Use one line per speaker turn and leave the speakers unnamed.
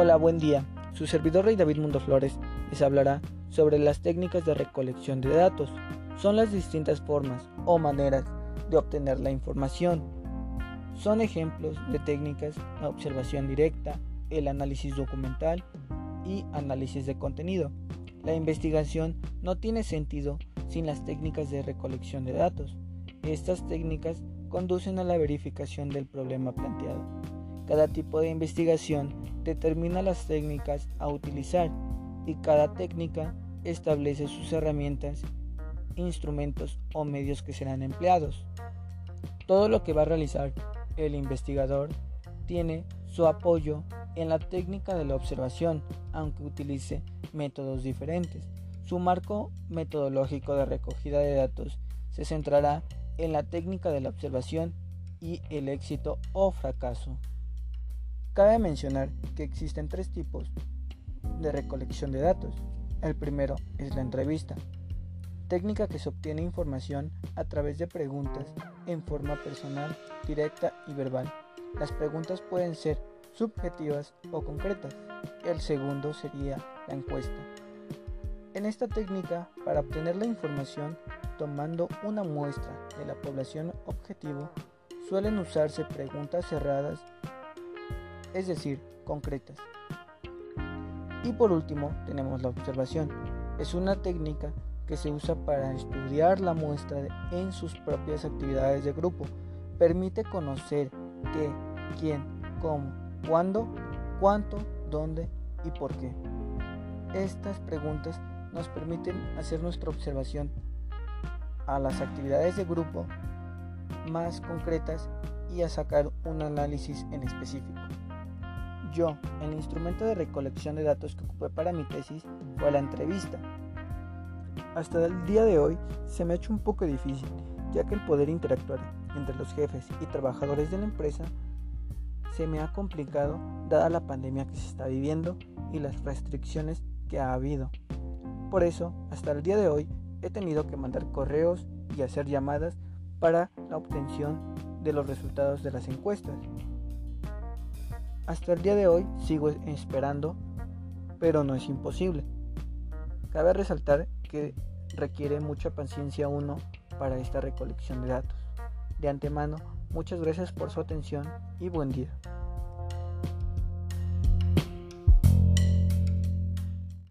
Hola, buen día. Su servidor Rey David Mundo Flores les hablará sobre las técnicas de recolección de datos. Son las distintas formas o maneras de obtener la información. Son ejemplos de técnicas la observación directa, el análisis documental y análisis de contenido. La investigación no tiene sentido sin las técnicas de recolección de datos. Estas técnicas conducen a la verificación del problema planteado. Cada tipo de investigación determina las técnicas a utilizar y cada técnica establece sus herramientas, instrumentos o medios que serán empleados. Todo lo que va a realizar el investigador tiene su apoyo en la técnica de la observación, aunque utilice métodos diferentes. Su marco metodológico de recogida de datos se centrará en la técnica de la observación y el éxito o fracaso. Cabe mencionar que existen tres tipos de recolección de datos. El primero es la entrevista, técnica que se obtiene información a través de preguntas en forma personal, directa y verbal. Las preguntas pueden ser subjetivas o concretas. El segundo sería la encuesta. En esta técnica, para obtener la información tomando una muestra de la población objetivo, suelen usarse preguntas cerradas es decir, concretas. Y por último tenemos la observación. Es una técnica que se usa para estudiar la muestra en sus propias actividades de grupo. Permite conocer qué, quién, cómo, cuándo, cuánto, dónde y por qué. Estas preguntas nos permiten hacer nuestra observación a las actividades de grupo más concretas y a sacar un análisis en específico. Yo, el instrumento de recolección de datos que ocupé para mi tesis fue la entrevista. Hasta el día de hoy se me ha hecho un poco difícil, ya que el poder interactuar entre los jefes y trabajadores de la empresa se me ha complicado dada la pandemia que se está viviendo y las restricciones que ha habido. Por eso, hasta el día de hoy he tenido que mandar correos y hacer llamadas para la obtención de los resultados de las encuestas. Hasta el día de hoy sigo esperando, pero no es imposible. Cabe resaltar que requiere mucha paciencia uno para esta recolección de datos. De antemano, muchas gracias por su atención y buen día.